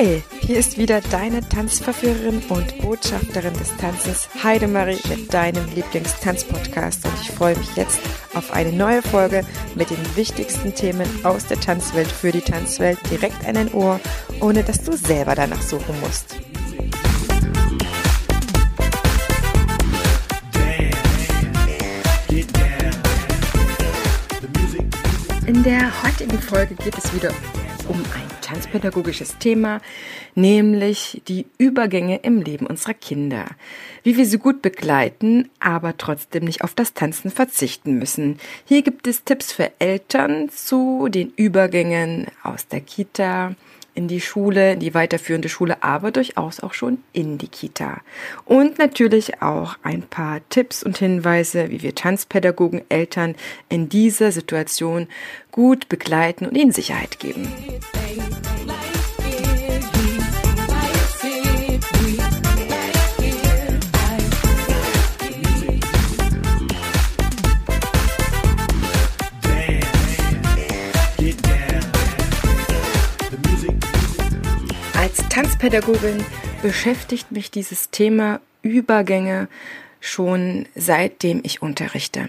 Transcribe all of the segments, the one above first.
Hi, hier ist wieder deine Tanzverführerin und Botschafterin des Tanzes Heidemarie mit deinem Lieblingstanzpodcast und ich freue mich jetzt auf eine neue Folge mit den wichtigsten Themen aus der Tanzwelt für die Tanzwelt direkt an dein Ohr, ohne dass du selber danach suchen musst. In der heutigen Folge geht es wieder um ein tanzpädagogisches Thema, nämlich die Übergänge im Leben unserer Kinder. Wie wir sie gut begleiten, aber trotzdem nicht auf das Tanzen verzichten müssen. Hier gibt es Tipps für Eltern zu den Übergängen aus der Kita, in die Schule, in die weiterführende Schule, aber durchaus auch schon in die Kita. Und natürlich auch ein paar Tipps und Hinweise, wie wir Tanzpädagogen Eltern in dieser Situation gut begleiten und ihnen Sicherheit geben. Tanzpädagogin beschäftigt mich dieses Thema Übergänge schon seitdem ich unterrichte.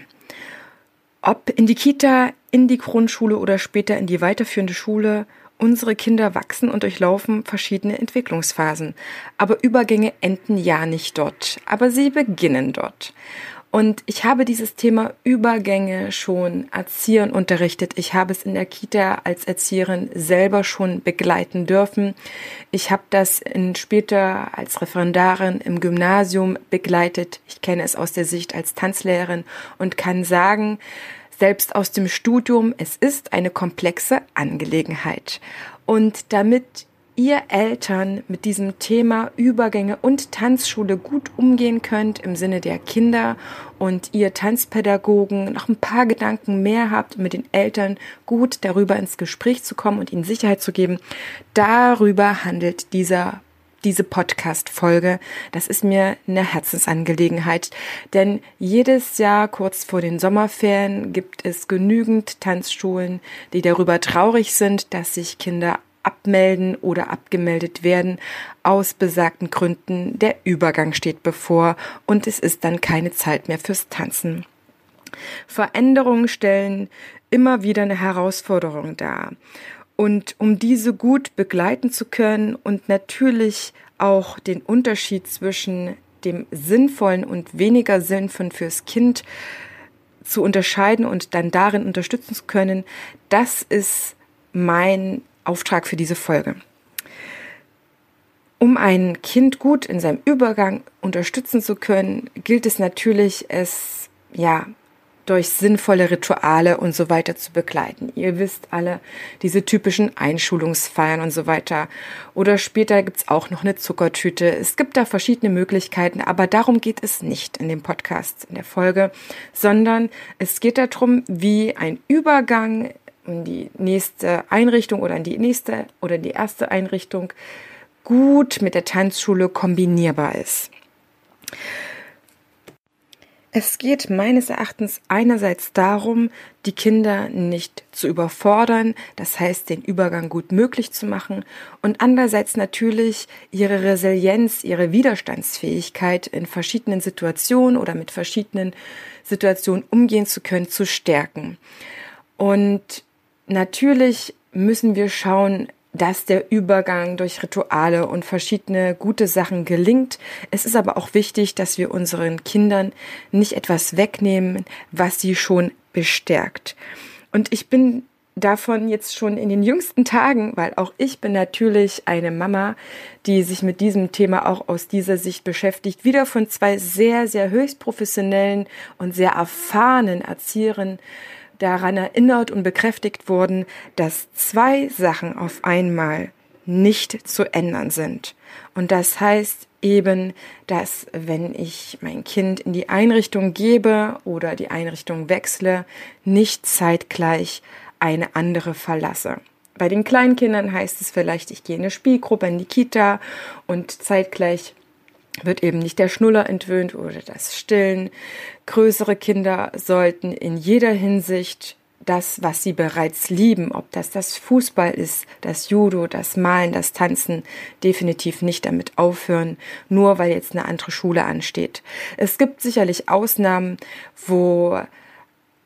Ob in die Kita, in die Grundschule oder später in die weiterführende Schule, unsere Kinder wachsen und durchlaufen verschiedene Entwicklungsphasen. Aber Übergänge enden ja nicht dort, aber sie beginnen dort. Und ich habe dieses Thema Übergänge schon Erziehern unterrichtet. Ich habe es in der Kita als Erzieherin selber schon begleiten dürfen. Ich habe das in später als Referendarin im Gymnasium begleitet. Ich kenne es aus der Sicht als Tanzlehrerin und kann sagen, selbst aus dem Studium, es ist eine komplexe Angelegenheit. Und damit ihr Eltern mit diesem Thema Übergänge und Tanzschule gut umgehen könnt im Sinne der Kinder und ihr Tanzpädagogen noch ein paar Gedanken mehr habt, mit den Eltern gut darüber ins Gespräch zu kommen und ihnen Sicherheit zu geben, darüber handelt dieser diese Podcast-Folge. Das ist mir eine Herzensangelegenheit, denn jedes Jahr kurz vor den Sommerferien gibt es genügend Tanzschulen, die darüber traurig sind, dass sich Kinder abmelden oder abgemeldet werden aus besagten Gründen. Der Übergang steht bevor und es ist dann keine Zeit mehr fürs Tanzen. Veränderungen stellen immer wieder eine Herausforderung dar. Und um diese gut begleiten zu können und natürlich auch den Unterschied zwischen dem Sinnvollen und weniger Sinnvollen fürs Kind zu unterscheiden und dann darin unterstützen zu können, das ist mein Auftrag für diese Folge. Um ein Kind gut in seinem Übergang unterstützen zu können, gilt es natürlich, es ja durch sinnvolle Rituale und so weiter zu begleiten. Ihr wisst alle, diese typischen Einschulungsfeiern und so weiter. Oder später gibt's auch noch eine Zuckertüte. Es gibt da verschiedene Möglichkeiten, aber darum geht es nicht in dem Podcast, in der Folge, sondern es geht darum, wie ein Übergang in die nächste Einrichtung oder in die nächste oder die erste Einrichtung gut mit der Tanzschule kombinierbar ist. Es geht meines Erachtens einerseits darum, die Kinder nicht zu überfordern, das heißt den Übergang gut möglich zu machen, und andererseits natürlich ihre Resilienz, ihre Widerstandsfähigkeit in verschiedenen Situationen oder mit verschiedenen Situationen umgehen zu können, zu stärken. Und Natürlich müssen wir schauen, dass der Übergang durch Rituale und verschiedene gute Sachen gelingt. Es ist aber auch wichtig, dass wir unseren Kindern nicht etwas wegnehmen, was sie schon bestärkt. Und ich bin davon jetzt schon in den jüngsten Tagen, weil auch ich bin natürlich eine Mama, die sich mit diesem Thema auch aus dieser Sicht beschäftigt, wieder von zwei sehr, sehr höchst professionellen und sehr erfahrenen Erzieherinnen daran erinnert und bekräftigt wurden, dass zwei Sachen auf einmal nicht zu ändern sind. Und das heißt eben, dass wenn ich mein Kind in die Einrichtung gebe oder die Einrichtung wechsle, nicht zeitgleich eine andere verlasse. Bei den Kleinkindern heißt es vielleicht, ich gehe in eine Spielgruppe in die Kita und zeitgleich wird eben nicht der Schnuller entwöhnt oder das Stillen. Größere Kinder sollten in jeder Hinsicht das, was sie bereits lieben, ob das das Fußball ist, das Judo, das Malen, das Tanzen, definitiv nicht damit aufhören, nur weil jetzt eine andere Schule ansteht. Es gibt sicherlich Ausnahmen, wo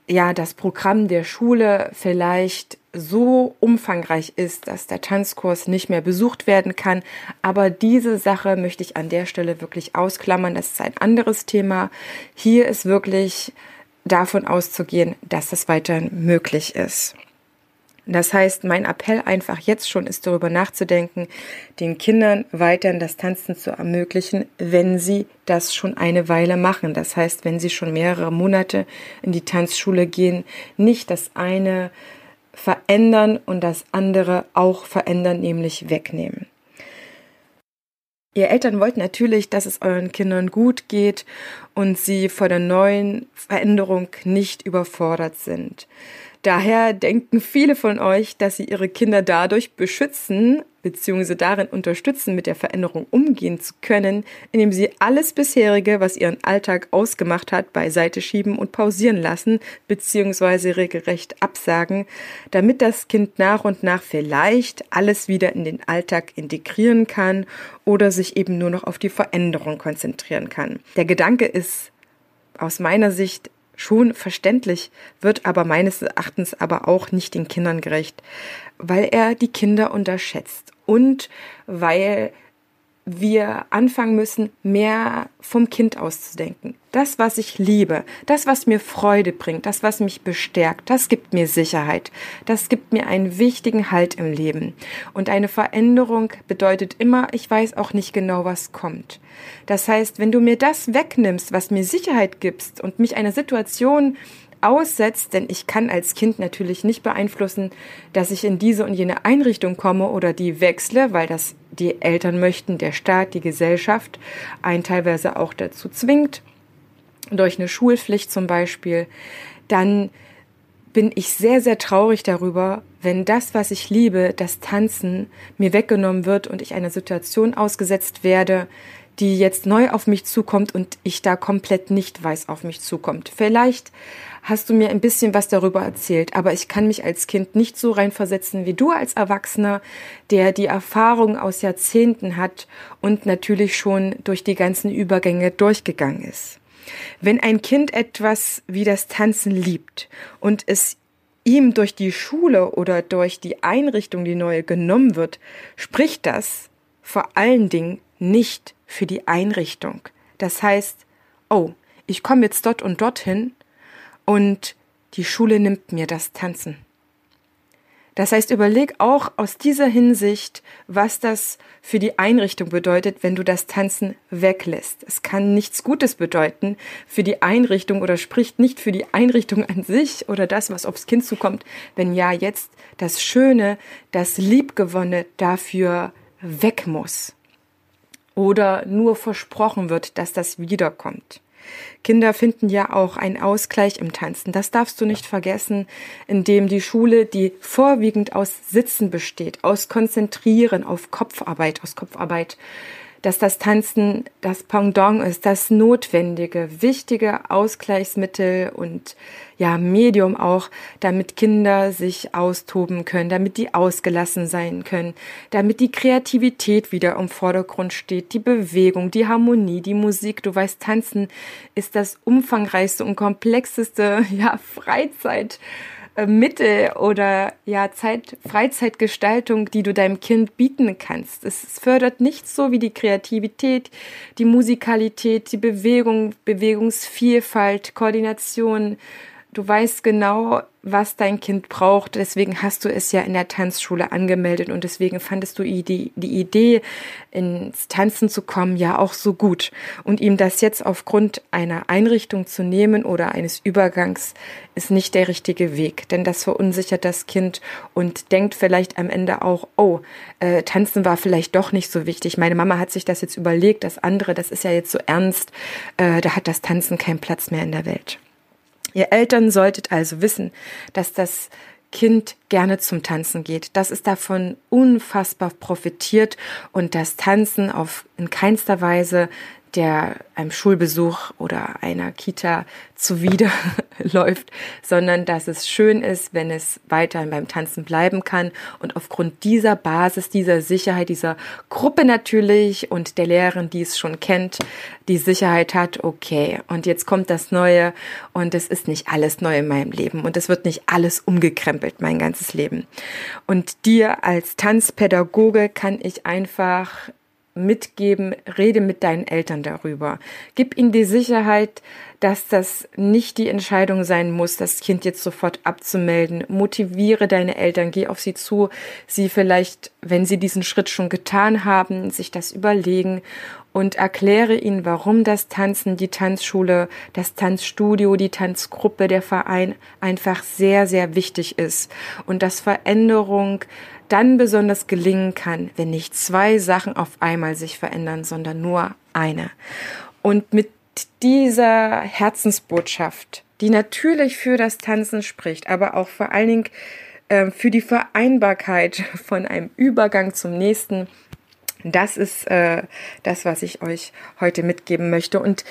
ja das Programm der Schule vielleicht so umfangreich ist, dass der Tanzkurs nicht mehr besucht werden kann. Aber diese Sache möchte ich an der Stelle wirklich ausklammern. Das ist ein anderes Thema. Hier ist wirklich davon auszugehen, dass das weiterhin möglich ist. Das heißt, mein Appell einfach jetzt schon ist darüber nachzudenken, den Kindern weiterhin das Tanzen zu ermöglichen, wenn sie das schon eine Weile machen. Das heißt, wenn sie schon mehrere Monate in die Tanzschule gehen, nicht das eine verändern und das andere auch verändern, nämlich wegnehmen. Ihr Eltern wollt natürlich, dass es euren Kindern gut geht und sie vor der neuen Veränderung nicht überfordert sind. Daher denken viele von euch, dass sie ihre Kinder dadurch beschützen bzw. darin unterstützen, mit der Veränderung umgehen zu können, indem sie alles bisherige, was ihren Alltag ausgemacht hat, beiseite schieben und pausieren lassen bzw. regelrecht absagen, damit das Kind nach und nach vielleicht alles wieder in den Alltag integrieren kann oder sich eben nur noch auf die Veränderung konzentrieren kann. Der Gedanke ist aus meiner Sicht schon verständlich, wird aber meines Erachtens aber auch nicht den Kindern gerecht, weil er die Kinder unterschätzt und weil wir anfangen müssen, mehr vom Kind auszudenken. Das, was ich liebe, das, was mir Freude bringt, das, was mich bestärkt, das gibt mir Sicherheit. Das gibt mir einen wichtigen Halt im Leben. Und eine Veränderung bedeutet immer, ich weiß auch nicht genau, was kommt. Das heißt, wenn du mir das wegnimmst, was mir Sicherheit gibst und mich einer Situation aussetzt, denn ich kann als Kind natürlich nicht beeinflussen, dass ich in diese und jene Einrichtung komme oder die wechsle, weil das die Eltern möchten, der Staat, die Gesellschaft einen teilweise auch dazu zwingt, durch eine Schulpflicht zum Beispiel, dann bin ich sehr, sehr traurig darüber, wenn das, was ich liebe, das Tanzen, mir weggenommen wird und ich einer Situation ausgesetzt werde, die jetzt neu auf mich zukommt und ich da komplett nicht weiß, auf mich zukommt. Vielleicht hast du mir ein bisschen was darüber erzählt, aber ich kann mich als Kind nicht so reinversetzen wie du als Erwachsener, der die Erfahrung aus Jahrzehnten hat und natürlich schon durch die ganzen Übergänge durchgegangen ist. Wenn ein Kind etwas wie das Tanzen liebt und es ihm durch die Schule oder durch die Einrichtung, die neue genommen wird, spricht das vor allen Dingen nicht für die Einrichtung. Das heißt, oh, ich komme jetzt dort und dorthin und die Schule nimmt mir das Tanzen. Das heißt, überleg auch aus dieser Hinsicht, was das für die Einrichtung bedeutet, wenn du das Tanzen weglässt. Es kann nichts Gutes bedeuten für die Einrichtung oder spricht nicht für die Einrichtung an sich oder das, was aufs Kind zukommt, wenn ja jetzt das Schöne, das Liebgewonne dafür weg muss. Oder nur versprochen wird, dass das wiederkommt. Kinder finden ja auch einen Ausgleich im Tanzen. Das darfst du nicht vergessen, indem die Schule, die vorwiegend aus Sitzen besteht, aus Konzentrieren auf Kopfarbeit, aus Kopfarbeit dass das Tanzen das Pendant ist, das notwendige, wichtige Ausgleichsmittel und ja, Medium auch, damit Kinder sich austoben können, damit die ausgelassen sein können, damit die Kreativität wieder im Vordergrund steht, die Bewegung, die Harmonie, die Musik. Du weißt, Tanzen ist das umfangreichste und komplexeste, ja, Freizeit Mittel oder ja Zeit, Freizeitgestaltung, die du deinem Kind bieten kannst. Es fördert nicht so wie die Kreativität, die Musikalität, die Bewegung, Bewegungsvielfalt, Koordination, Du weißt genau, was dein Kind braucht. Deswegen hast du es ja in der Tanzschule angemeldet und deswegen fandest du die, die Idee, ins Tanzen zu kommen, ja auch so gut. Und ihm das jetzt aufgrund einer Einrichtung zu nehmen oder eines Übergangs ist nicht der richtige Weg, denn das verunsichert das Kind und denkt vielleicht am Ende auch, oh, äh, Tanzen war vielleicht doch nicht so wichtig. Meine Mama hat sich das jetzt überlegt, das andere, das ist ja jetzt so ernst, äh, da hat das Tanzen keinen Platz mehr in der Welt. Ihr Eltern solltet also wissen, dass das Kind gerne zum Tanzen geht, dass es davon unfassbar profitiert und das Tanzen auf in keinster Weise der einem Schulbesuch oder einer Kita zuwiderläuft, sondern dass es schön ist, wenn es weiterhin beim Tanzen bleiben kann. Und aufgrund dieser Basis, dieser Sicherheit, dieser Gruppe natürlich und der Lehrerin, die es schon kennt, die Sicherheit hat, okay, und jetzt kommt das Neue. Und es ist nicht alles neu in meinem Leben. Und es wird nicht alles umgekrempelt, mein ganzes Leben. Und dir als Tanzpädagoge kann ich einfach mitgeben, rede mit deinen Eltern darüber. Gib ihnen die Sicherheit, dass das nicht die Entscheidung sein muss, das Kind jetzt sofort abzumelden. Motiviere deine Eltern, geh auf sie zu, sie vielleicht, wenn sie diesen Schritt schon getan haben, sich das überlegen und erkläre ihnen, warum das Tanzen, die Tanzschule, das Tanzstudio, die Tanzgruppe, der Verein einfach sehr, sehr wichtig ist und dass Veränderung dann besonders gelingen kann, wenn nicht zwei Sachen auf einmal sich verändern, sondern nur eine. Und mit dieser Herzensbotschaft, die natürlich für das Tanzen spricht, aber auch vor allen Dingen äh, für die Vereinbarkeit von einem Übergang zum nächsten, das ist äh, das, was ich euch heute mitgeben möchte. Und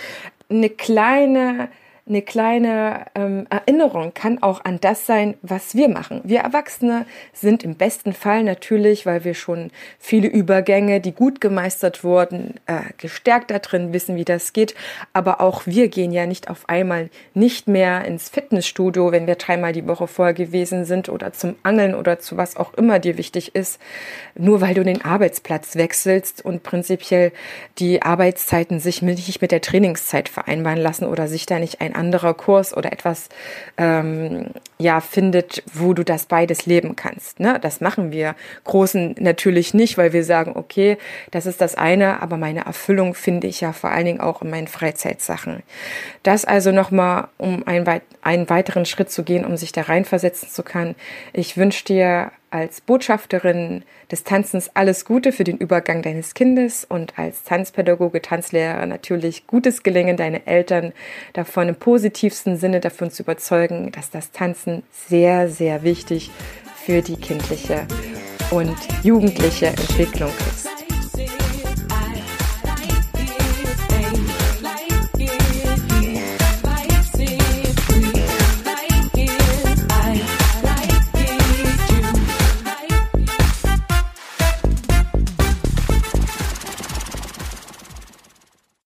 eine kleine eine kleine ähm, Erinnerung kann auch an das sein, was wir machen. Wir Erwachsene sind im besten Fall natürlich, weil wir schon viele Übergänge, die gut gemeistert wurden, äh, gestärkt da drin wissen, wie das geht. Aber auch wir gehen ja nicht auf einmal nicht mehr ins Fitnessstudio, wenn wir dreimal die Woche vorher gewesen sind oder zum Angeln oder zu was auch immer dir wichtig ist, nur weil du den Arbeitsplatz wechselst und prinzipiell die Arbeitszeiten sich nicht mit der Trainingszeit vereinbaren lassen oder sich da nicht ein anderer Kurs oder etwas ähm, ja findet, wo du das beides leben kannst. Ne? Das machen wir Großen natürlich nicht, weil wir sagen, okay, das ist das eine, aber meine Erfüllung finde ich ja vor allen Dingen auch in meinen Freizeitsachen. Das also nochmal, um einen, einen weiteren Schritt zu gehen, um sich da reinversetzen zu können. Ich wünsche dir als Botschafterin des Tanzens alles Gute für den Übergang deines Kindes und als Tanzpädagoge, Tanzlehrer natürlich gutes Gelingen, deine Eltern davon im positivsten Sinne davon zu überzeugen, dass das Tanzen sehr, sehr wichtig für die kindliche und jugendliche Entwicklung ist.